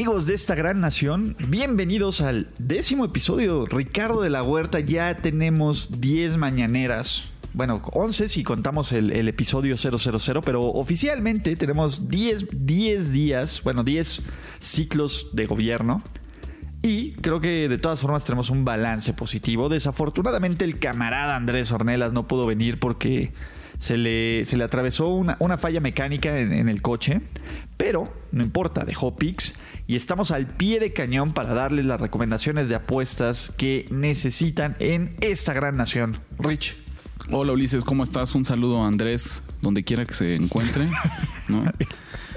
Amigos de esta gran nación, bienvenidos al décimo episodio. Ricardo de la Huerta, ya tenemos 10 mañaneras. Bueno, 11 si contamos el, episodio 000, pero oficialmente tenemos 10, 10 días, bueno, 10 ciclos de gobierno. Y creo que de todas formas tenemos un balance positivo. Desafortunadamente el camarada Andrés Ornelas no pudo venir porque se le, se le atravesó una, una falla mecánica en, el coche. Pero no importa, dejó Pix y estamos al pie de cañón para darles las recomendaciones de apuestas que necesitan en esta gran nación. Rich. Hola Ulises, ¿cómo estás? Un saludo a Andrés, donde quiera que se encuentre. ¿no?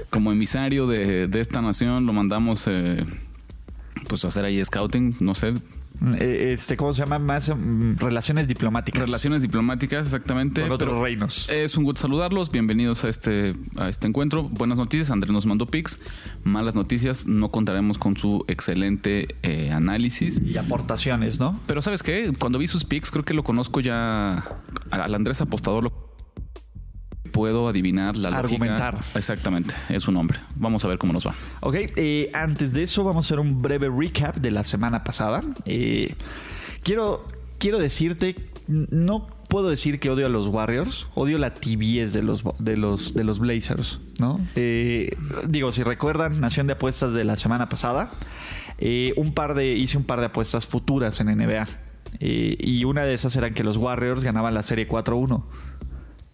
Como emisario de, de, esta nación, lo mandamos eh, pues hacer ahí scouting, no sé, este, ¿cómo se llama? Más um, relaciones diplomáticas. Relaciones diplomáticas, exactamente. Con otros reinos. Es un gusto saludarlos. Bienvenidos a este, a este encuentro. Buenas noticias. Andrés nos mandó pics. Malas noticias. No contaremos con su excelente eh, análisis. Y aportaciones, ¿no? Pero ¿sabes qué? Cuando vi sus pics, creo que lo conozco ya. Al Andrés Apostador lo puedo adivinar la Argumentar. Lógica. Exactamente, es un nombre. Vamos a ver cómo nos va. Ok, eh, antes de eso vamos a hacer un breve recap de la semana pasada. Eh, quiero, quiero decirte, no puedo decir que odio a los Warriors, odio la tibiez de los, de los, de los Blazers, ¿no? Eh, digo, si recuerdan, Nación de Apuestas de la semana pasada, eh, un par de, hice un par de apuestas futuras en NBA. Eh, y una de esas eran que los Warriors ganaban la serie 4-1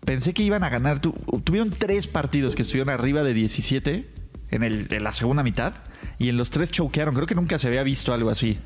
pensé que iban a ganar. Tu, tuvieron tres partidos que estuvieron arriba de 17 en, el, en la segunda mitad y en los tres choquearon. Creo que nunca se había visto algo así.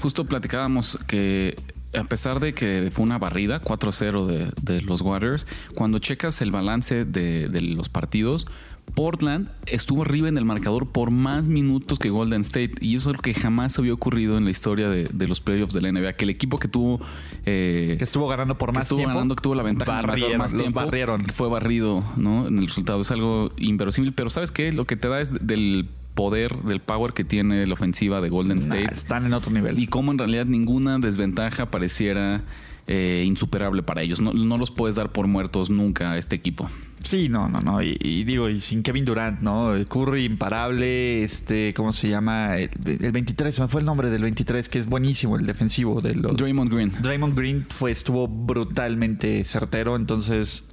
Justo platicábamos que a pesar de que fue una barrida 4-0 de, de, los Warriors, cuando checas el balance de, de los partidos, Portland estuvo arriba en el marcador por más minutos que Golden State y eso es lo que jamás había ocurrido en la historia de, de los playoffs de la NBA que el equipo que tuvo eh, que estuvo ganando por más que estuvo tiempo ganando que tuvo la ventaja barrieron, más tiempo barrieron. fue barrido no en el resultado es algo inverosímil pero sabes qué lo que te da es del poder del power que tiene la ofensiva de Golden State nah, están en otro nivel. y cómo en realidad ninguna desventaja pareciera eh, insuperable para ellos. No, no, los puedes dar por muertos nunca a este equipo. Sí, no, no, no. Y, y, digo, y sin Kevin Durant, ¿no? Curry imparable, este, ¿cómo se llama? El, el, 23, me fue el nombre del 23, que es buenísimo, el defensivo de los... Draymond Green. Draymond Green fue, estuvo brutalmente certero, entonces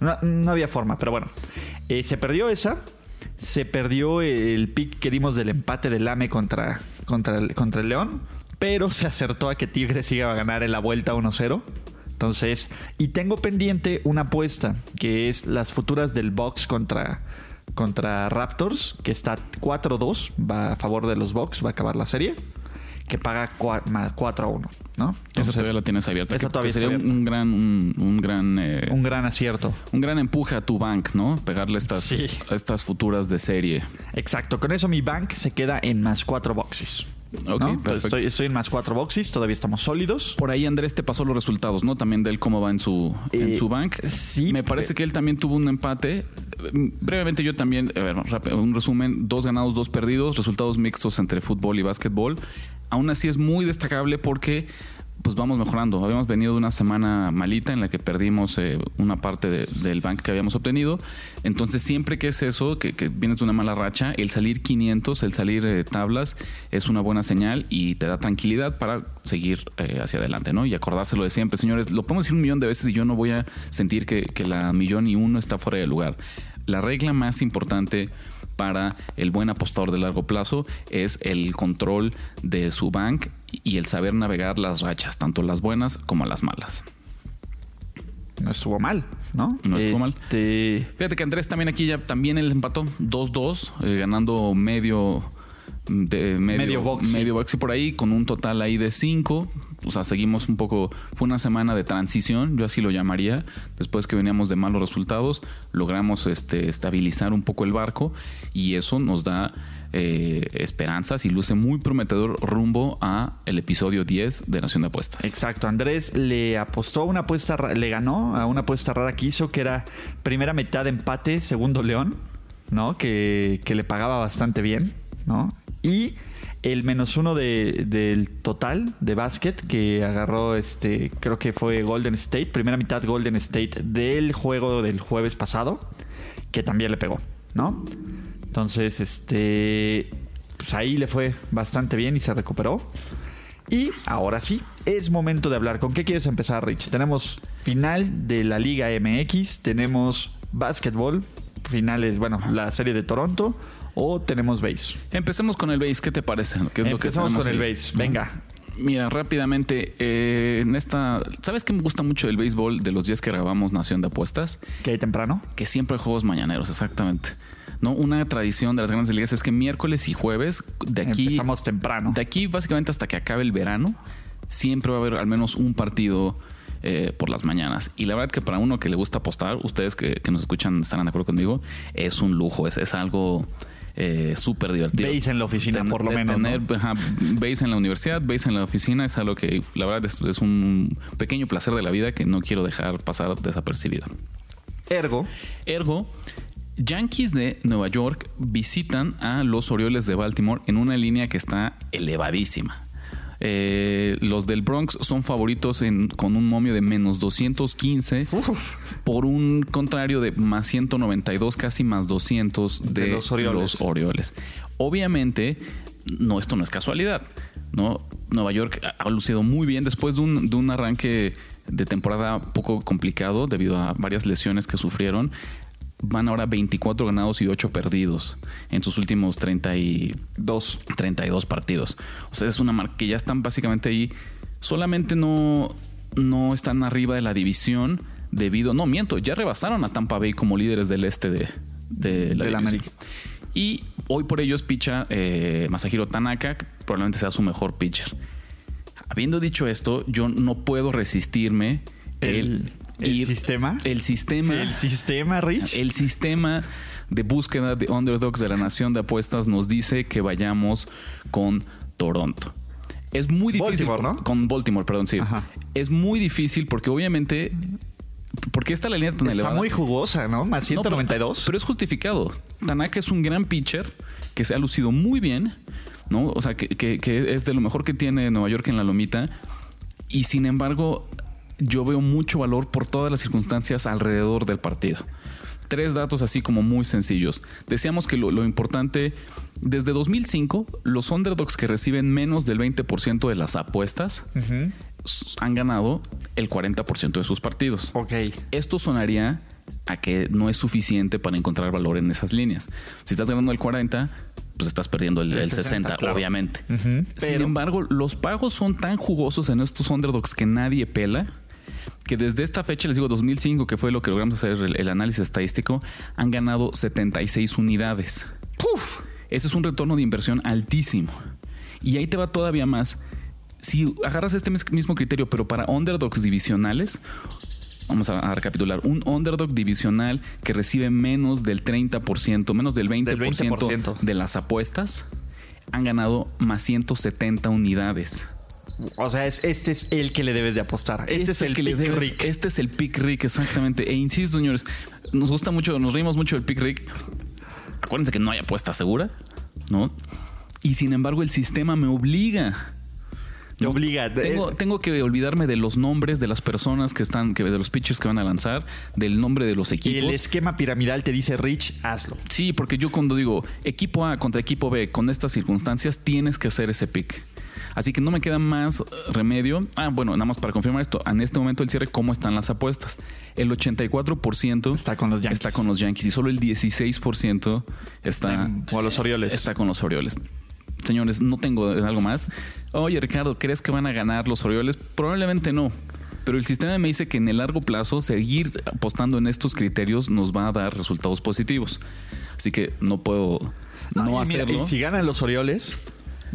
no, no había forma, pero bueno. Eh, se perdió esa. Se perdió el pick que dimos del empate del AME contra, contra, contra el León pero se acertó a que Tigres iba a ganar en la vuelta 1-0. Entonces, y tengo pendiente una apuesta, que es las futuras del Box contra, contra Raptors, que está 4-2, va a favor de los Box, va a acabar la serie, que paga 4-1, ¿no? Entonces, esa todavía la tienes abierta. Esa que, todavía que sería un gran, un, un gran, eh, un gran acierto. Un gran empuje a tu bank, ¿no? Pegarle estas, Sí. estas futuras de serie. Exacto, con eso mi bank se queda en más 4 boxes. Ok, ¿no? perfecto. Estoy, estoy en más 4 boxes, todavía estamos sólidos. Por ahí Andrés te pasó los resultados, ¿no? También de él cómo va en su, en Eh, su bank. sí, Me parece eh, que él también tuvo un empate. Brevemente yo también, a ver, un resumen, dos ganados, dos perdidos, resultados mixtos entre fútbol y básquetbol. Aún así es muy destacable porque pues vamos mejorando. Habíamos venido de una semana malita en la que perdimos eh, una parte de, del bank que habíamos obtenido. Entonces, siempre que es eso, que, vienes de una mala racha, el salir 500, el salir eh, tablas, es una buena señal y te da tranquilidad para seguir eh, hacia adelante, ¿no? Y acordárselo de siempre, señores. Lo podemos decir un millón de veces y yo no voy a sentir que la millón y uno está fuera de lugar. La regla más importante para el buen apostador de largo plazo es el control de su bank y el saber navegar las rachas, tanto las buenas como las malas. No estuvo mal, ¿no? No estuvo mal. Este, Fíjate que Andrés también aquí ya también él empató 2-2, eh, ganando medio de medio, Medio box, medio box y por ahí con un total ahí de 5. O sea, seguimos un poco. Fue una semana de transición, yo así lo llamaría. Después que veníamos de malos resultados, logramos este, estabilizar un poco el barco y eso nos da eh, esperanzas y luce muy prometedor rumbo a el episodio 10 de Nación de Apuestas. Exacto, Andrés le apostó a una apuesta, le ganó a una apuesta rara que hizo, que era primera mitad empate, segundo León, ¿no? Que, que le pagaba bastante bien, ¿no? Y el menos uno de- del total de básquet que agarró, este, creo que fue Golden State, primera mitad Golden State del juego del jueves pasado, que también le pegó, ¿no? Entonces, este, pues ahí le fue bastante bien y se recuperó. Y ahora sí, es momento de hablar. ¿Con qué quieres empezar, Rich? Tenemos final de la Liga MX, tenemos básquetbol, finales, bueno, la serie de Toronto, o tenemos base. Empecemos con el base, ¿qué te parece? ¿Qué es lo que con el base, venga. Mira, rápidamente, eh, en esta. ¿Sabes qué me gusta mucho del béisbol de los días que grabamos Nación de Apuestas? ¿Qué hay temprano? Que siempre hay juegos mañaneros, exactamente. ¿No? Una tradición de las grandes ligas es que miércoles y jueves, de aquí. Empezamos temprano. De aquí, básicamente, hasta que acabe el verano, siempre va a haber al menos un partido eh, por las mañanas. Y la verdad que para uno que le gusta apostar, ustedes que, que nos escuchan estarán de acuerdo conmigo, es un lujo, es, es algo eh, súper divertido. Base en la oficina, Ten- por lo de menos, Tener ¿no? ajá, base en la universidad, base en la oficina, es algo que la verdad es, es un pequeño placer de la vida que no quiero dejar pasar desapercibido. Ergo, Ergo, Yankees de Nueva York visitan a los Orioles de Baltimore en una línea que está elevadísima. Eh, los del Bronx son favoritos en- con un momio de menos 215 por un contrario de más 192, casi más 200 de, De los Orioles. los Orioles. Obviamente, no, esto no es casualidad. ¿no? Nueva York ha- ha lucido muy bien después de un, de un arranque de temporada poco complicado debido a varias lesiones que sufrieron. Van ahora 24 ganados y 8 perdidos en sus últimos 30 y dos. 32 partidos. O sea, es una marca que ya están básicamente ahí. Solamente no, no están arriba de la división debido. No, miento, ya rebasaron a Tampa Bay como líderes del este de, de la De la división. América. Y hoy por ellos picha eh, Masahiro Tanaka, que probablemente sea su mejor pitcher. Habiendo dicho esto, yo no puedo resistirme El- el ir- sistema. El sistema. El sistema, Rich. El sistema de búsqueda de underdogs de la nación de apuestas nos dice que vayamos con Toronto. Es muy difícil. Baltimore, ¿no? Con Baltimore, perdón, sí. Ajá. Es muy difícil porque obviamente. Porque esta la línea tan Está elevada. muy jugosa, ¿no? Más No, pero- 192. pero, es justificado. Tanaka es un gran pitcher que se ha lucido muy bien, ¿no? O sea, que, que- que es de lo mejor que tiene Nueva York en la lomita. Y sin embargo, yo veo mucho valor por todas las circunstancias alrededor del partido. Tres datos así como muy sencillos. Decíamos que lo, lo importante, desde 2005, los underdogs que reciben menos del 20% de las apuestas han ganado el 40% de sus partidos. Ok. Esto sonaría a que no es suficiente para encontrar valor en esas líneas. Si estás ganando el 40, pues estás perdiendo el, El el 60, 60, claro. obviamente. Sin pero- embargo, los pagos son tan jugosos en estos underdogs que nadie pela que desde esta fecha, les digo 2005, que fue lo que logramos hacer el, el análisis estadístico, han ganado 76 unidades. Puf. Ese es un retorno de inversión altísimo. Y ahí te va todavía más. Si agarras este mis- mismo criterio, pero para underdogs divisionales, vamos a, a recapitular. Un underdog divisional que recibe menos del 30%, menos del 20%, Del 20%. de las apuestas, han ganado más 170 unidades. O sea, es, este es el que le debes de apostar. Este, es el, que le pick debes- Rick. Este es el pick Rick, exactamente. E insisto, señores, nos gusta mucho, nos reímos mucho del pick Rick. Acuérdense que no hay apuesta segura, ¿no? Y sin embargo, el sistema me obliga. Te obliga. Tengo, tengo que olvidarme de los nombres de las personas que están, que, de los pitchers que van a lanzar, del nombre de los y equipos. el esquema piramidal te dice, Rich, hazlo. Sí, porque yo cuando digo equipo A contra equipo B con estas circunstancias, tienes que hacer ese pick. Así que no me queda más eh, remedio. Ah, bueno, nada más para confirmar esto. En este momento el cierre, ¿cómo están las apuestas? El 84% Está con los Yankees. Está con los Yankees y solo el 16% está, O a los Orioles. está con los Orioles. Señores, no tengo algo más. Oye, Ricardo, ¿crees que van a ganar los Orioles? Probablemente no. Pero el sistema me dice que en el largo plazo seguir apostando en estos criterios nos va a dar resultados positivos. Así que no puedo no, y mira, hacerlo. y si ganan los Orioles,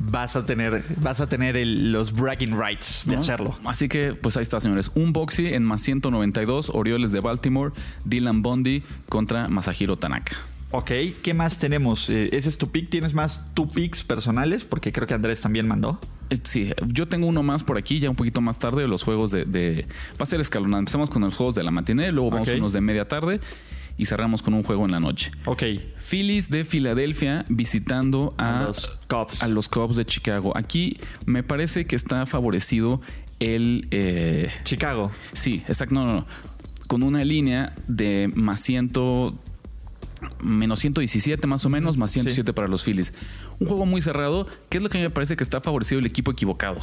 vas a tener, vas a tener el- los bragging rights de ¿no? hacerlo. Así que, pues ahí está, señores. Un boxy en más 192, Orioles de Baltimore, Dylan Bundy contra Masahiro Tanaka. Ok, ¿qué más tenemos? Eh, ¿Ese es tu pick? ¿Tienes más tu picks personales? Porque creo que Andrés también mandó. Eh, Sí, yo tengo uno más por aquí, ya un poquito más tarde, los juegos de... de- va a ser escalonado. Empezamos con los juegos de la matiné, luego vamos Ok. con los de media tarde y cerramos con un juego en la noche. Ok, Phillies de Filadelfia visitando a, A los Cubs. a los Cubs de Chicago. Aquí me parece que está favorecido el... eh, Chicago. Sí, exacto. No, no, no. Con una línea de más 100, menos 117 más o menos, más 107 para los Phillies. Un juego muy cerrado, que es lo que me parece que está favorecido el equipo equivocado.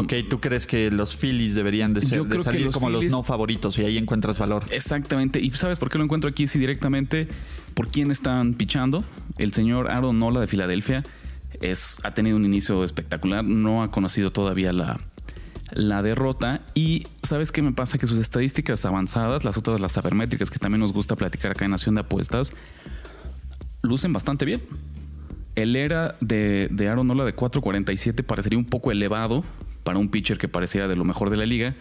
Ok, ¿tú crees que los Phillies deberían de, ser, Yo de que salir los como Phillies- los no favoritos y ahí encuentras valor? Exactamente. ¿Y sabes por qué lo encuentro aquí? Sí, directamente por quién están pichando. El señor Aaron Nola de Filadelfia es, ha tenido un inicio espectacular. No ha conocido todavía la, la derrota. Y ¿sabes qué me pasa? Que sus estadísticas avanzadas, las otras, las sabermétricas que también nos gusta platicar acá en Nación de Apuestas, lucen bastante bien. El era de, de Aaron Nola de 4.47 parecería un poco elevado para un pitcher que pareciera de lo mejor de la liga.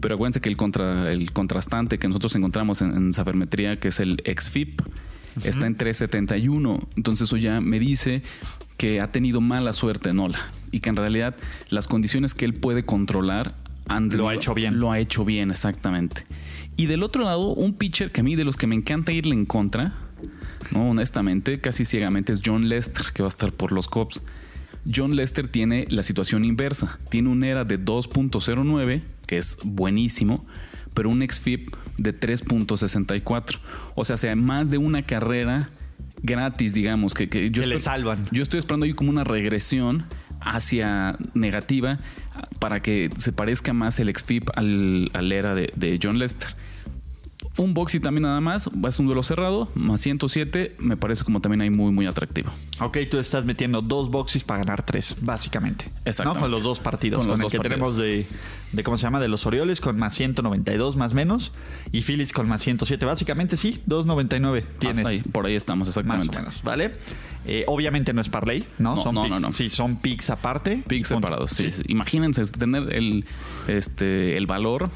Pero acuérdense que el, contra, el contrastante que nosotros encontramos en, en sabermetría, que es el XFIP, está en 371. Entonces eso ya me dice que ha tenido mala suerte Nola y que en realidad las condiciones que él puede controlar han Lo ha hecho bien. Lo ha hecho bien, exactamente. Y del otro lado, un pitcher que a mí de los que me encanta irle en contra, no, honestamente, casi ciegamente es John Lester, que va a estar por los Cubs. John Lester tiene la situación inversa. Tiene un ERA de 2.09, que es buenísimo, pero un XFIP de 3.64. O sea, sea más de una carrera gratis, digamos, que, que yo Que le salvan. Yo estoy esperando ahí como una regresión hacia negativa para que se parezca más el XFIP al, al ERA de, de John Lester. Un boxy también nada más, es un duelo cerrado, más 107, me parece como también ahí muy, muy atractivo. Ok, tú estás metiendo dos boxes para ganar tres, básicamente. Exactamente. ¿No? Con los dos partidos. Con Con, los el dos que partidos. tenemos de, de, ¿cómo se llama? De los Orioles con más 192 más menos. Y Phillies con más 107. Básicamente sí, 299 tienes. Hasta ahí, por ahí estamos Más exactamente. o menos, ¿vale? Eh, obviamente no es parlay, ¿no? No, son no, picks. no, no. Sí, son picks aparte. Picks separados, sí, sí. Imagínense tener el, este, el valor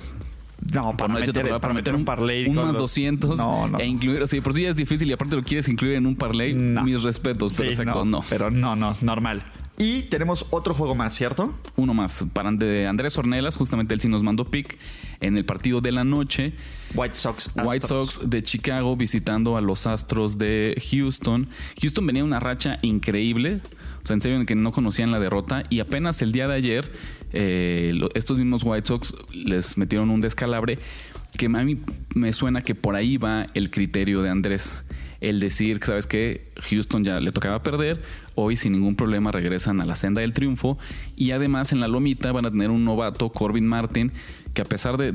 No, por para, no meter, para meter un parlay. un más los- 200 No, no. e incluir, sí, por si ya es difícil y aparte lo quieres incluir en un parlay, No. mis respetos, pero Sí, exacto, no. Pero no, no, normal. Y tenemos otro juego más, ¿cierto? Uno más, para de Andrés Ornelas, justamente él sí nos mandó pick en el partido de la noche. White Sox. White. Sox de Chicago visitando a los Astros de Houston. Houston venía una racha increíble. O sea, en serio, en que no conocían la derrota. Y apenas el día de ayer, eh, estos mismos White Sox les metieron un descalabre que a mí me suena que por ahí va el criterio de Andrés. El decir ¿sabes qué? Houston ya le tocaba perder. Hoy sin ningún problema regresan a la senda del triunfo. Y además en la lomita van a tener un novato, Corbin Martin, que a pesar de-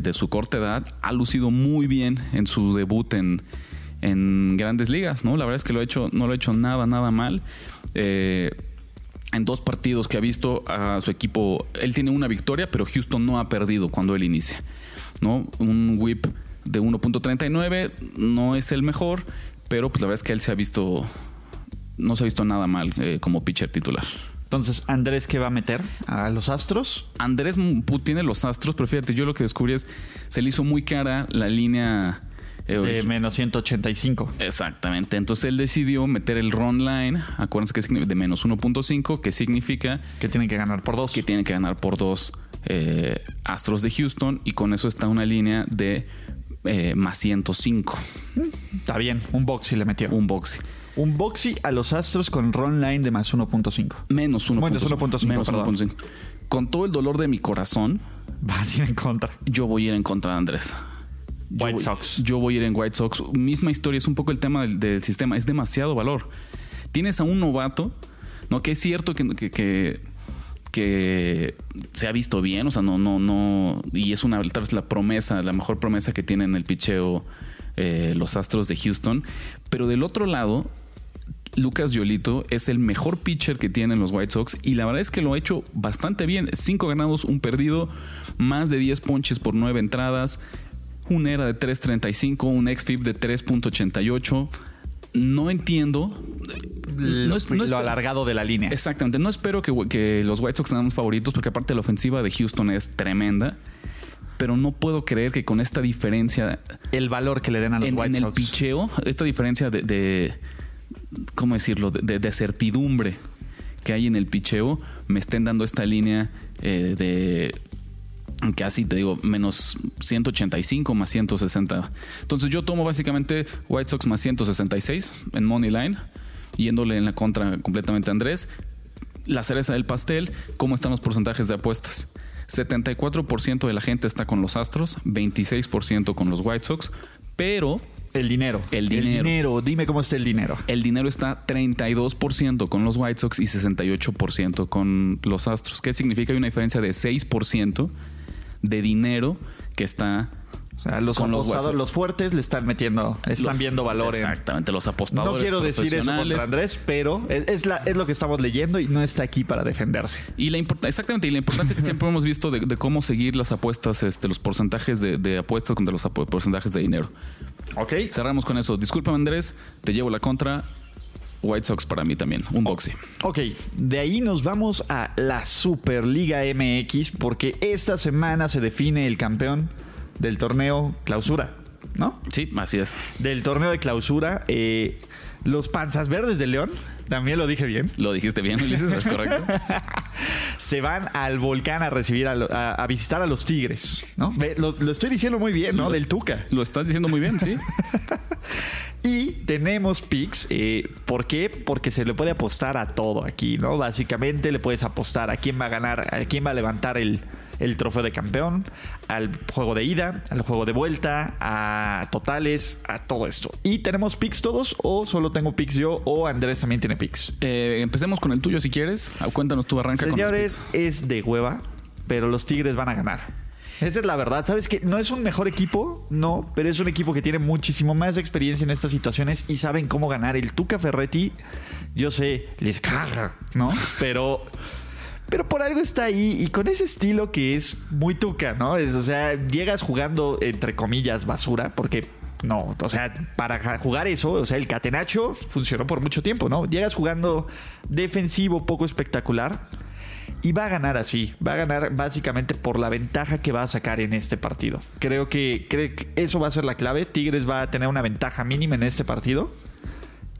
de su corta edad, ha lucido muy bien en su debut en, en grandes ligas, ¿no? La verdad es que lo ha hecho, no lo ha hecho nada, nada mal. Eh, en dos partidos que ha visto a su equipo, él tiene una victoria, pero Houston no ha perdido cuando él inicia, ¿no? Un whip de 1.39 no es el mejor, pero pues la verdad es que él se ha visto, no se ha visto nada mal eh, como pitcher titular. Entonces, Andrés, ¿qué va a meter? ¿A los Astros? Andrés tiene los astros, pero fíjate, yo lo que descubrí es se le hizo muy cara la línea De origi- menos 185. Exactamente. Entonces él decidió meter el run line, acuérdense que es de menos 1.5, que significa Que tienen que ganar por dos. que tiene que ganar por dos eh, Astros de Houston y con eso está una línea de eh, más 105, Está bien, un boxy le metió. un boxy. Un boxy a los Astros con run line de más 1.5. Menos 1.5. Menos 1.5, Menos perdón. 1.5. Con todo el dolor de mi corazón, Va a ir en contra. yo voy a ir en contra de Andrés. Yo White voy- Sox. Yo voy a ir en White Sox. Misma historia, es un poco el tema del, del sistema. Es demasiado valor. Tienes a un novato, ¿no? Que es cierto que, que, que, que se ha visto bien, o sea, no, no, no. Y es una tal vez la promesa, la mejor promesa que tienen el picheo eh, los Astros de Houston. Pero del otro lado, Lucas Yolito es el mejor pitcher que tienen los White Sox y la verdad es que lo ha hecho bastante bien. Cinco ganados, un perdido, más de 10 ponches por nueve entradas, un ERA de 3.35, un XFIP de 3.88. no entiendo. lo, no es- no lo alargado de la línea. Exactamente. No espero que, que los White Sox sean los favoritos, porque aparte la ofensiva de Houston es tremenda. Pero no puedo creer que con esta diferencia el valor que le den a los en, White en el Sox. picheo, esta diferencia de, de- ¿cómo decirlo? De, de- de certidumbre que hay en el picheo, me estén dando esta línea eh, de casi, te digo, menos 185 más 160. Entonces yo tomo básicamente White Sox más 166 en Money Line, yéndole en la contra completamente a Andrés. La cereza del pastel, ¿cómo están los porcentajes de apuestas? 74% de la gente está con los Astros, 26% con los White Sox, pero El dinero. El dinero. Dime cómo está el dinero. el dinero está 32% con los White Sox y 68% con los Astros. ¿Qué significa? Hay una diferencia de 6% de dinero que está O sea, los con los fuertes le están metiendo, están Los- viendo valor en. Exactamente, los apostadores. No quiero decir eso contra Andrés, pero es, es la- es lo que estamos leyendo y no está aquí para defenderse. Y la exactamente, y la importancia que siempre hemos visto de, de cómo seguir las apuestas, este, los porcentajes de, de apuestas contra los porcentajes de dinero. Ok. Cerramos con eso. Discúlpame, Andrés, te llevo la contra. White Sox para mí también, un boxy. Ok, de ahí nos vamos a la Superliga MX porque esta semana se define el campeón del torneo clausura, ¿no? Sí, así es. Del torneo de clausura, eh, los Panzas Verdes de León, también lo dije bien, Lo dijiste bien, Ulises, es correcto. se van al volcán a recibir, a, lo- a- a visitar a los Tigres, ¿no? Lo estoy diciendo muy bien, ¿no? Del Tuca. Lo estás diciendo muy bien, sí. Y tenemos picks. eh, ¿Por qué? Porque se le puede apostar a todo aquí, ¿no? Básicamente le puedes apostar a quién va a ganar, a quién va a levantar el, el trofeo de campeón, al juego de ida, al juego de vuelta, a totales, a todo esto. ¿Y tenemos picks todos? ¿O solo tengo picks yo? ¿O Andrés también tiene picks? Eh, empecemos con el tuyo si quieres. Ah, Cuéntanos tú, arranca con los Señores, es de hueva, pero los Tigres van a ganar. Esa es la verdad. ¿Sabes qué? No es un mejor equipo, no, pero es un equipo que tiene muchísimo más experiencia en estas situaciones y saben cómo ganar. El Tuca Ferretti, yo sé, les caga, ¿no? Pero. Pero por algo está ahí y con ese estilo que es muy tuca, ¿no? Es, o sea, llegas jugando, entre comillas, basura, porque no, o sea, para jugar eso, o sea, el catenacho funcionó por mucho tiempo, ¿no? Llegas jugando defensivo, poco espectacular. Y va a ganar así, va a ganar básicamente por la ventaja que va a sacar en este partido. Creo que, creo que eso va a ser la clave. Tigres va a tener una ventaja mínima en este partido.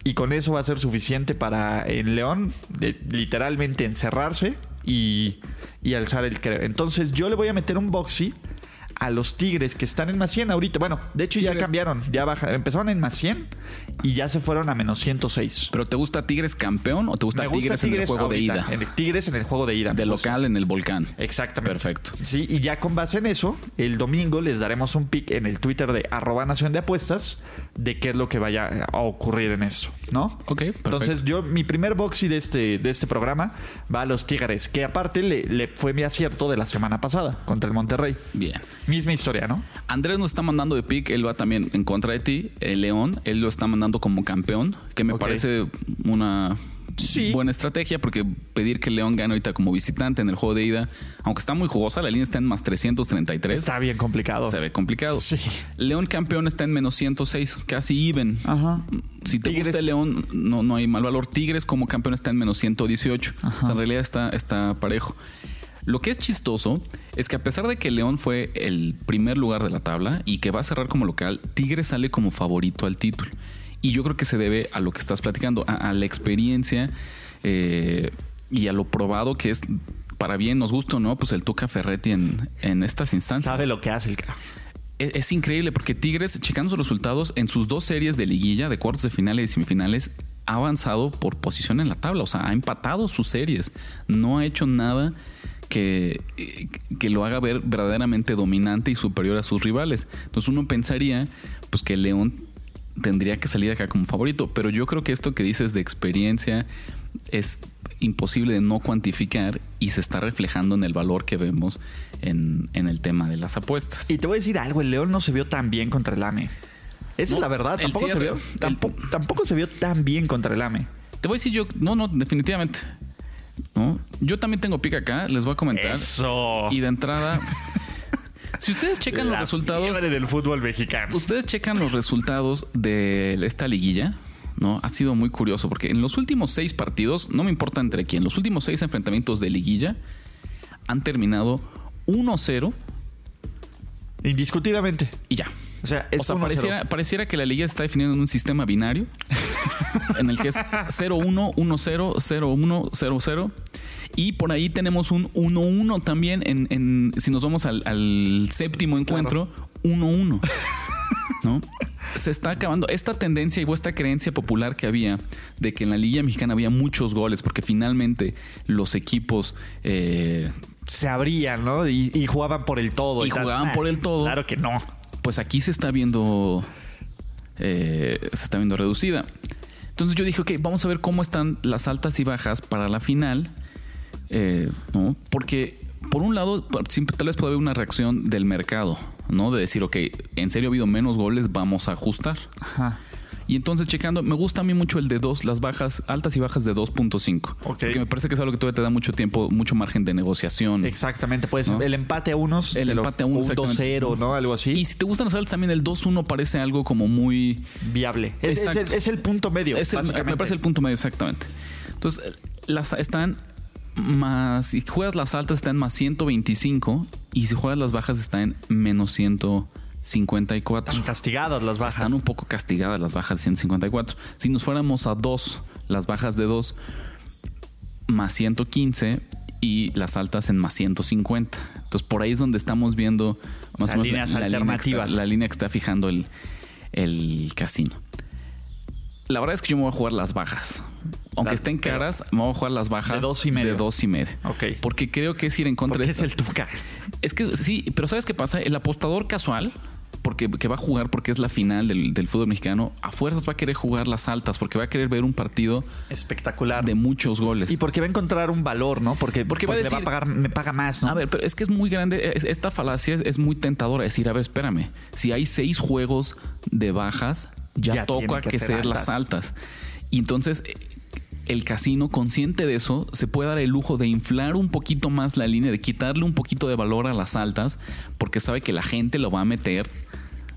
Y con eso va a ser suficiente para en León literalmente encerrarse y, y alzar el creo. Entonces yo le voy a meter un boxy a los Tigres que están en más 100 ahorita. Bueno, de hecho ya Tigres. cambiaron, ya baja, empezaron en más 100 y ya se fueron a menos 106. ¿Pero te gusta Tigres campeón o te gusta, Tigres, en el juego ahorita, de ida? en el- Tigres en el juego de ida. De gusta. local en el volcán. Exactamente. Perfecto. Sí, y ya con base en eso, el domingo les daremos un pick en el Twitter de arroba nación de apuestas de qué es lo que vaya a ocurrir en esto, ¿no? Ok, perfecto. Entonces, yo, mi primer boxy de este, de este programa va a los Tigres, que aparte le, le fue mi acierto de la semana pasada contra el Monterrey. Bien. Misma historia, ¿no? Andrés nos está mandando de pick, él va también en contra de ti. El León, él lo está mandando como campeón, que me parece una Sí. buena estrategia, porque pedir que León gane ahorita como visitante en el juego de ida, aunque está muy jugosa, la línea está en más 333. Está bien complicado. Se ve complicado. Sí. León campeón está en menos 106, casi even. Ajá. Si te Tigres- gusta el León, no, no hay mal valor. Tigres como campeón está en menos 118. Ajá. O sea, en realidad está, está parejo. Lo que es chistoso es que a pesar de que León fue el primer lugar de la tabla y que va a cerrar como local, Tigres sale como favorito al título. Y yo creo que se debe a lo que estás platicando, a, a la experiencia eh, y a lo probado que es, para bien nos gusta o no, pues el Tuca Ferretti en, en estas instancias. Sabe lo que hace el cara. Es, es increíble porque Tigres, checando sus resultados en sus dos series de liguilla, de cuartos de finales y semifinales, ha avanzado por posición en la tabla. O sea, ha empatado sus series. No ha hecho nada que, que lo haga ver verdaderamente dominante y superior a sus rivales. Entonces uno pensaría pues que León tendría que salir acá como favorito. Pero yo creo que esto que dices de experiencia es imposible de no cuantificar y se está reflejando en el valor que vemos en, en el tema de las apuestas. Y te voy a decir algo, el León no se vio tan bien contra el AME. Esa No, es la verdad, tampoco se vio. el- Tampoco, tampoco se vio tan bien contra el AME. Te voy a decir yo, no, no, definitivamente. ¿no? Yo también tengo pick acá, les voy a comentar. Eso. Y de entrada, si ustedes checan los resultados, del fútbol mexicano. ustedes checan los resultados de esta liguilla, ¿no? Ha sido muy curioso porque en los últimos seis partidos, no me importa entre quién, los últimos seis enfrentamientos de liguilla han terminado 1-0 Indiscutidamente. y ya. O sea, es O sea, 1-0. pareciera, pareciera que la liga está definiendo un sistema binario en el que es 0-1, 1-0, 0-1, 0-0. Y por ahí tenemos un 1-1 también en, en- si nos vamos al, al séptimo encuentro, 1-1. ¿No? Se está acabando esta tendencia y esta creencia popular que había de que en la Liga Mexicana había muchos goles, porque finalmente los equipos eh, Se abrían, ¿no? Y, y jugaban por el todo. Y jugaban por el todo. Claro que no. Pues aquí se está viendo eh, se está viendo reducida. Entonces yo dije, ok, vamos a ver cómo están las altas y bajas para la final, eh, ¿no? Porque por un lado, tal vez puede haber una reacción del mercado, ¿no? De decir, ok, en serio ha habido menos goles, vamos a ajustar. Ajá. Y entonces checando, me gusta a mí mucho el de 2, las bajas, altas y bajas de 2.5. Ok. Porque me parece que es algo que todavía te da mucho tiempo, mucho margen de negociación. Exactamente. Puede ser ¿No? el empate a unos. El empate a unos, Un exactamente. 2-0, ¿no? Algo así. Y si te gustan las altas, también el 2-1 parece algo como muy... viable. Es, es el, es el punto medio. Es el- básicamente. me parece el punto medio, exactamente. Entonces, las están más. Si juegas las altas, están más 125. Y si juegas las bajas, están en menos 154. Están castigadas las bajas. Están un poco castigadas las bajas de 154. Si nos fuéramos a 2, las bajas de 2, más 115 y las altas en más 150. Entonces, por ahí es donde estamos viendo más sea, o menos líneas línea está- alternativas. la línea que está fijando el, el casino. La verdad es que yo me voy a jugar las bajas. Aunque La- estén caras, me voy a jugar las bajas De dos y medio. De dos y medio. Ok. Porque creo que es ir en contra Porque de es el Tuca. es que sí, pero ¿sabes qué pasa? El apostador casual, porque que va a jugar porque es la final del, del fútbol mexicano, a fuerzas va a querer jugar las altas, porque va a querer ver un partido Espectacular. de muchos goles. Y porque va a encontrar un valor, ¿no? Porque, Porque va a le va decir- a pagar, me paga más, ¿no? A ver, pero es que es muy grande. es- Esta falacia es, es muy tentadora. Decir, a ver, espérame. Si hay seis juegos de bajas, ya, Ya toca que, que ser, ser las altas. Y entonces, eh, el casino, consciente de eso, se puede dar el lujo de inflar un poquito más la línea, de quitarle un poquito de valor a las altas, porque sabe que la gente lo va a meter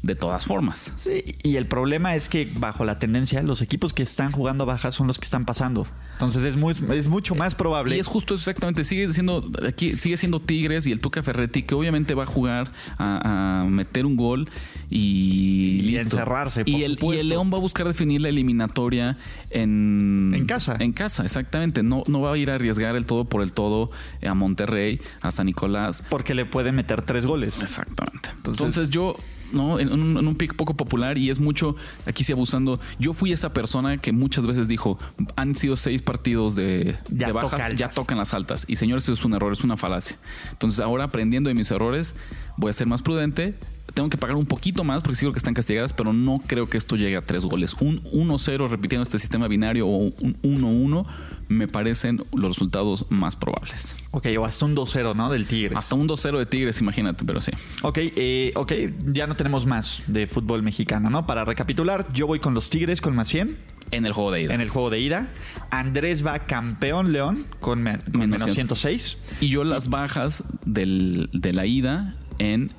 de todas formas. Sí, y el problema es que bajo la tendencia, los equipos que están jugando bajas son los que están pasando. Entonces es, muy, es mucho más probable. Y es justo eso exactamente. Sigue siendo aquí sigue siendo Tigres y el Tuca Ferretti que obviamente va a jugar a, a meter un gol y, Y encerrarse, por y el, y supuesto. el León va a buscar definir la eliminatoria en En casa. En casa, exactamente. No no va a ir a arriesgar el todo por el todo a Monterrey, a San Nicolás. porque le puede meter tres goles. Exactamente. Entonces- Entonces, yo, ¿no? En un, en un pick poco popular y es mucho, aquí sí abusando, yo fui esa persona que muchas veces dijo, han sido seis partidos de, Ya de bajas, ya tocan las altas. Y señores, eso es un error, es una falacia. Entonces ahora aprendiendo de mis errores, voy a ser más prudente. Tengo que pagar un poquito más porque sigo que están castigadas, pero no creo que esto llegue a tres goles. Un 1-0 repitiendo este sistema binario o un 1-1 me parecen los resultados más probables. Ok, o hasta un 2-0, ¿no? Del Tigres. Hasta un 2-0 de Tigres, imagínate, pero sí. Ok, eh, ok, ya no tenemos más de fútbol mexicano, ¿no? Para recapitular, yo voy con los Tigres con más 100 En el juego de ida. en el juego de ida. Andrés va campeón León con, con Menos menos 100. 106. Y yo las bajas del, de la ida en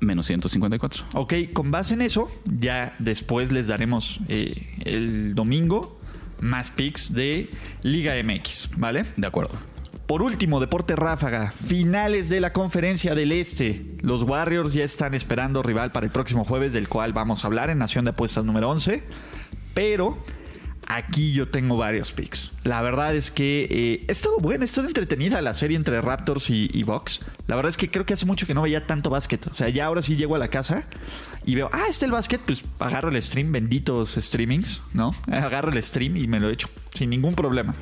menos 154. Ok, con base en eso, ya después les daremos eh, el domingo más picks de Liga MX, ¿vale? De acuerdo. Por último, Deporte Ráfaga, finales de la conferencia del Este. Los Warriors ya están esperando rival para el próximo jueves, del cual vamos a hablar en Nación de Apuestas número 11. Pero aquí yo tengo varios picks. La verdad es que eh, estado buena, ha estado entretenida la serie entre Raptors y, y. La verdad es que creo que hace mucho que no veía tanto básquet. O sea, ya ahora sí llego a la casa y veo, ah, está el básquet, pues agarro el stream, benditos streamings, ¿no? Agarro el stream y me lo echo sin ningún problema.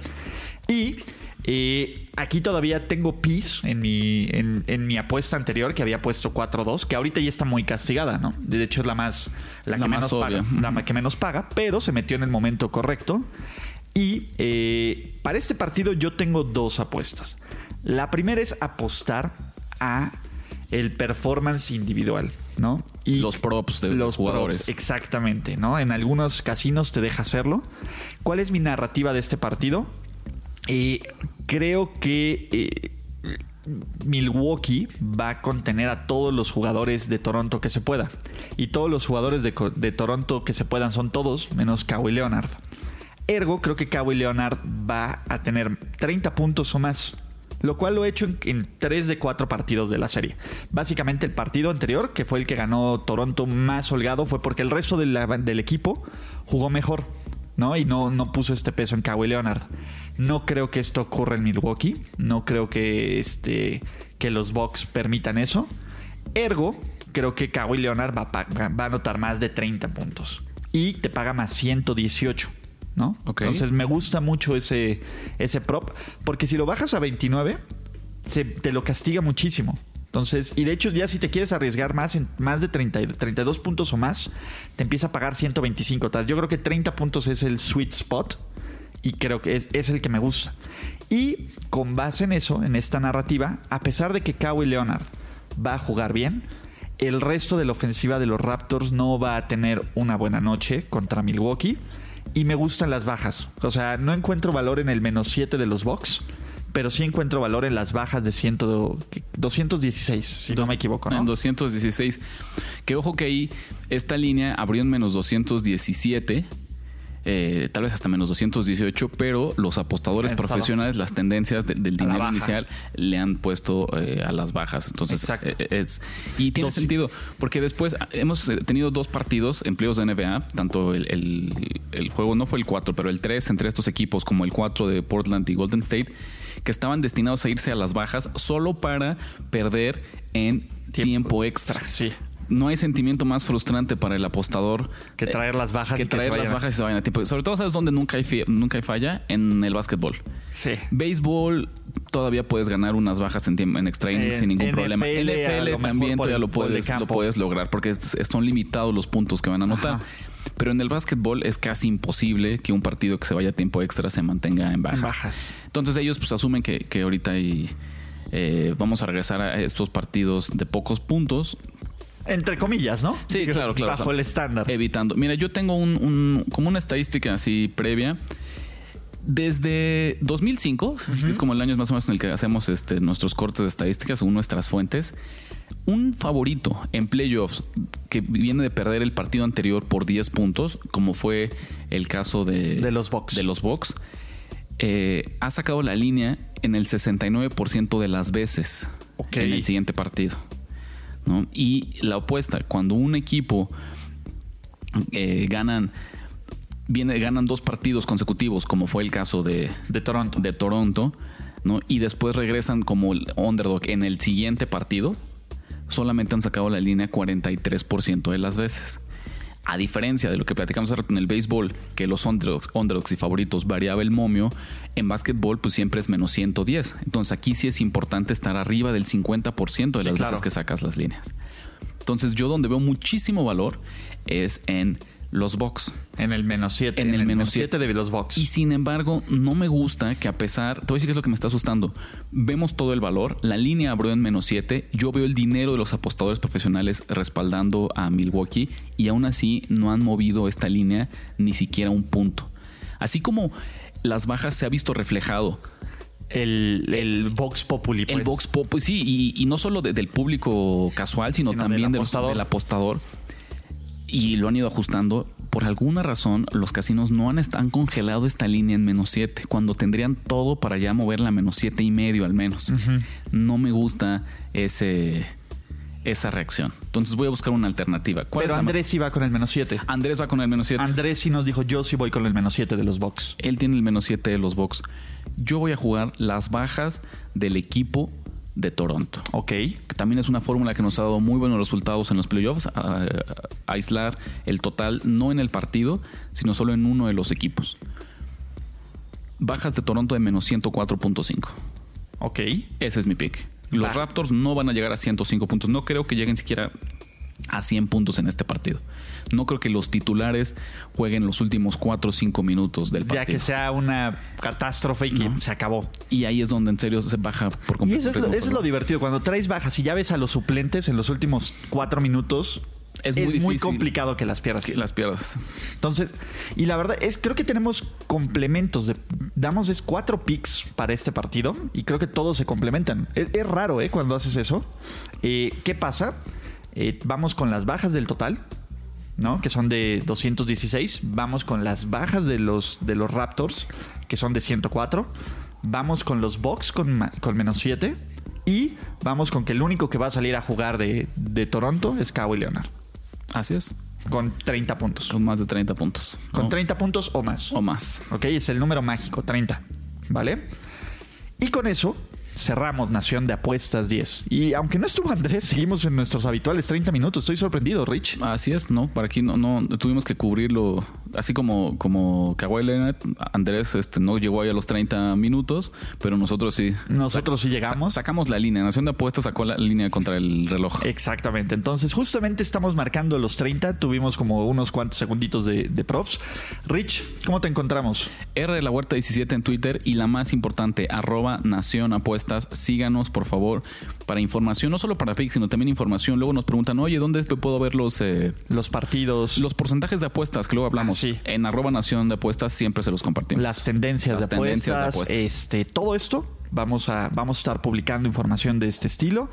Y eh, aquí todavía tengo PIS en mi, en, en mi apuesta anterior, que había puesto 4-2, que ahorita ya está muy castigada, ¿no? De hecho, es la más. La, La que más menos obvia. paga. La que menos paga, pero se metió en el momento correcto. Y eh, para este partido yo tengo dos apuestas. La primera es apostar a el performance individual, ¿no? Y Los props de los jugadores. props, exactamente, ¿no? En algunos casinos te deja hacerlo. ¿Cuál es mi narrativa de este partido? Eh, creo que eh, Milwaukee va a contener a todos los jugadores de Toronto que se pueda. Y todos los jugadores de, Toronto que se puedan son todos, menos Kawhi Leonard. Ergo, creo que Kawhi Leonard va a tener 30 puntos o más. Lo cual lo he hecho en, en 3 de 4 partidos de la serie. Básicamente el partido anterior, que fue el que ganó Toronto más holgado, fue porque el resto del equipo jugó mejor. ¿No? Y no, no puso este peso en Kawhi Leonard. No creo que esto ocurra en Milwaukee. No creo que, este, que los Bucks permitan eso. Ergo, creo que Kawhi Leonard va a, va a anotar más de 30 puntos. Y te paga más 118. ¿no? Ok. Entonces me gusta mucho ese, ese prop. Porque si lo bajas a 29, se, te lo castiga muchísimo. Entonces, y de hecho, ya si te quieres arriesgar más en más de 30, y- 32 puntos o más, te empieza a pagar 125. Tal. Yo creo que 30 puntos es el sweet spot y creo que es, es el que me gusta. Y con base en eso, en esta narrativa, a pesar de que Kawhi Leonard va a jugar bien, el resto de la ofensiva de los Raptors no va a tener una buena noche contra Milwaukee. Y me gustan las bajas. O sea, no encuentro valor en el menos 7 de los Bucks, pero sí encuentro valor en las bajas de 100, 216, si no me equivoco, ¿no? En 216. Que ojo que ahí esta línea abrió en menos 217. eh, tal vez hasta menos 218, pero los apostadores Estaba. profesionales, las tendencias de- del dinero inicial le han puesto eh, a las bajas. Entonces, eh, es. Y tiene Dos- sentido, porque después hemos eh, tenido dos partidos en playoffs de NBA, tanto el, el- el juego no fue el 4, pero el 3 entre estos equipos, como el 4 de Portland y Golden State, que estaban destinados a irse a las bajas solo para perder en tiempo, extra. Sí. No hay sentimiento más frustrante para el apostador Que traer las bajas que y que traer las bajas y se vayan a tiempo. Sobre todo, ¿sabes dónde nunca hay, nunca hay falla? En el básquetbol. Sí. Béisbol todavía puedes ganar unas bajas en, tiempo, en extra En sin ningún NFL, problema. NFL también todavía lo puedes, lo puedes lograr porque es- son limitados los puntos que van a anotar. Ajá. Pero en el básquetbol es casi imposible que un partido que se vaya a tiempo extra se mantenga en bajas. Bajas. Entonces ellos pues asumen que, que ahorita hay, eh, vamos a regresar a estos partidos de pocos puntos Entre comillas, ¿no? Sí, claro, claro. Bajo O sea, el estándar. Evitando. Mira, yo tengo un, un- como una estadística así previa. Desde 2005, que es como el año más o menos en el que hacemos este, nuestros cortes de estadísticas según nuestras fuentes, un favorito en playoffs que viene de perder el partido anterior por 10 puntos, como fue el caso de, De los Bucks. de los Bucks, eh, ha sacado la línea en el 69% de las veces en el siguiente partido. ¿no? Y la opuesta, cuando un equipo eh, ganan, viene, ganan dos partidos consecutivos, como fue el caso de, De Toronto. de Toronto, ¿no? y después regresan como el underdog en el siguiente partido, solamente han sacado la línea 43% de las veces. A diferencia de lo que platicamos hace rato en el béisbol, que los underdogs, underdogs y favoritos variaba el momio, en básquetbol pues siempre es menos 110. Entonces aquí sí es importante estar arriba del 50% de Sí, las claro. veces que sacas las líneas. Entonces yo donde veo muchísimo valor es en los box. En el menos 7. En el menos siete. de los Bucks. Y sin embargo, no me gusta que a pesar, te voy a decir qué es lo que me está asustando. Vemos todo el valor, la línea abrió en menos 7, yo veo el dinero de los apostadores profesionales respaldando a Milwaukee y aún así no han movido esta línea ni siquiera un punto. Así como las bajas se ha visto reflejado el, el Vox Populi. el pues. Vox Pop, pues sí, y, y no solo de- del público casual, sino, Sino también del del, apostador. del apostador. Y lo han ido ajustando. Por alguna razón, los casinos no han, han congelado esta línea en menos 7, cuando tendrían todo para ya moverla a menos siete y medio al menos. No me gusta ese, esa reacción. Entonces voy a buscar una alternativa. ¿Cuál Pero Andrés sí va con el menos 7. Andrés va con el menos 7. Andrés sí nos dijo, yo sí voy con el menos 7 de los Bucks. Él tiene el menos 7 de los Bucks. Yo voy a jugar las bajas del equipo de Toronto. Ok. que también es una fórmula que nos ha dado muy buenos resultados en los playoffs, a- a- aislar el total no en el partido, sino solo en uno de los equipos. Bajas de Toronto de menos 104.5. Ok. Ese es mi pick. Los. Raptors no van a llegar a 105 puntos. No creo que lleguen siquiera a 100 puntos en este partido. No creo que los titulares jueguen los últimos 4 o 5 minutos del Ya partido. que sea una catástrofe y que No. se acabó. Y ahí es donde en serio se baja por Y completo. eso es, el lo, ritmo, eso es lo divertido. Cuando traes bajas y ya ves a los suplentes en los últimos cuatro minutos, Es es, muy muy, complicado que las pierdas. que las pierdas. Entonces, y la verdad es, creo que tenemos complementos. De, damos es cuatro picks para este partido y creo que todos se complementan. Es, es raro, ¿eh? Cuando haces eso. Eh, ¿Qué pasa? Eh, vamos con las bajas del total. ¿no? Que son de 216. Vamos con las bajas de los, de los Raptors, que son de 104. Vamos con los Bucks con, con menos 7. Y vamos con que el único que va a salir a jugar de, de Toronto es Kawhi Leonard. Así es. Con 30 puntos. Con más de 30 puntos. Con ¿no? 30 puntos o más. O más. Ok, es el número mágico, 30. ¿Vale? Y con eso cerramos Nación de Apuestas 10. Y aunque no estuvo Andrés, seguimos en nuestros habituales 30 minutos. Estoy sorprendido, Rich. Así es, ¿no? Para aquí no, no tuvimos que cubrirlo. Así como, como Kawhi Leonard, Andrés este, no llegó ahí a los 30 minutos, pero nosotros sí. Nosotros sí Sa- llegamos. sacamos la línea. Nación de Apuestas sacó la línea contra el reloj. Exactamente. Entonces, justamente estamos marcando los 30. Tuvimos como unos cuantos segunditos de, de props. Rich, ¿cómo te encontramos? R de la Huerta 17 en Twitter y la más importante, arroba Nación Apuestas. Síganos, por favor, para información, no solo para PIC, sino también información. Luego nos preguntan, oye, ¿dónde puedo ver los, eh, Los partidos, los porcentajes de apuestas? Que luego hablamos. Ah, sí. En arroba Nación de Apuestas siempre se los compartimos. las tendencias, Las de, tendencias de apuestas, apuestas. este, todo esto. Vamos a, vamos a estar publicando información de este estilo.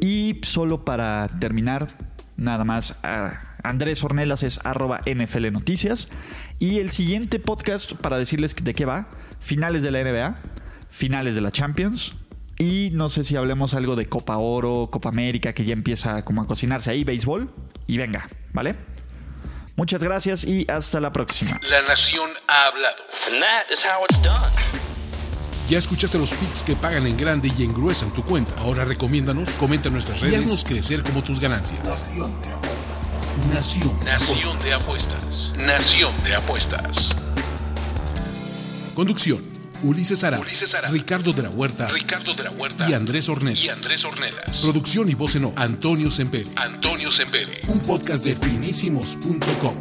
Y solo para terminar, nada más, Andrés Ornelas es arroba NFL Noticias. Y el siguiente podcast, para decirles de qué va, finales de la NBA, finales de la Champions. Y no sé si hablemos algo de Copa Oro, Copa América, que ya empieza como a cocinarse ahí, béisbol. Y venga, ¿vale? Muchas gracias y hasta la próxima. La nación ha hablado. And that is how it's done. Ya escuchaste los picks que pagan en grande y engruesan tu cuenta. Ahora recomiéndanos, comenta en nuestras redes y haznos crecer como tus ganancias. Nación. Nación de apuestas. Nación de apuestas. Conducción. Ulises Ara, Ulises. Ricardo de la Huerta Ricardo de la Huerta y Andrés Ornella. y Andrés Ornelas. Producción y voz en off, Antonio Semperi. Antonio Sempere. Un podcast de finísimos.com.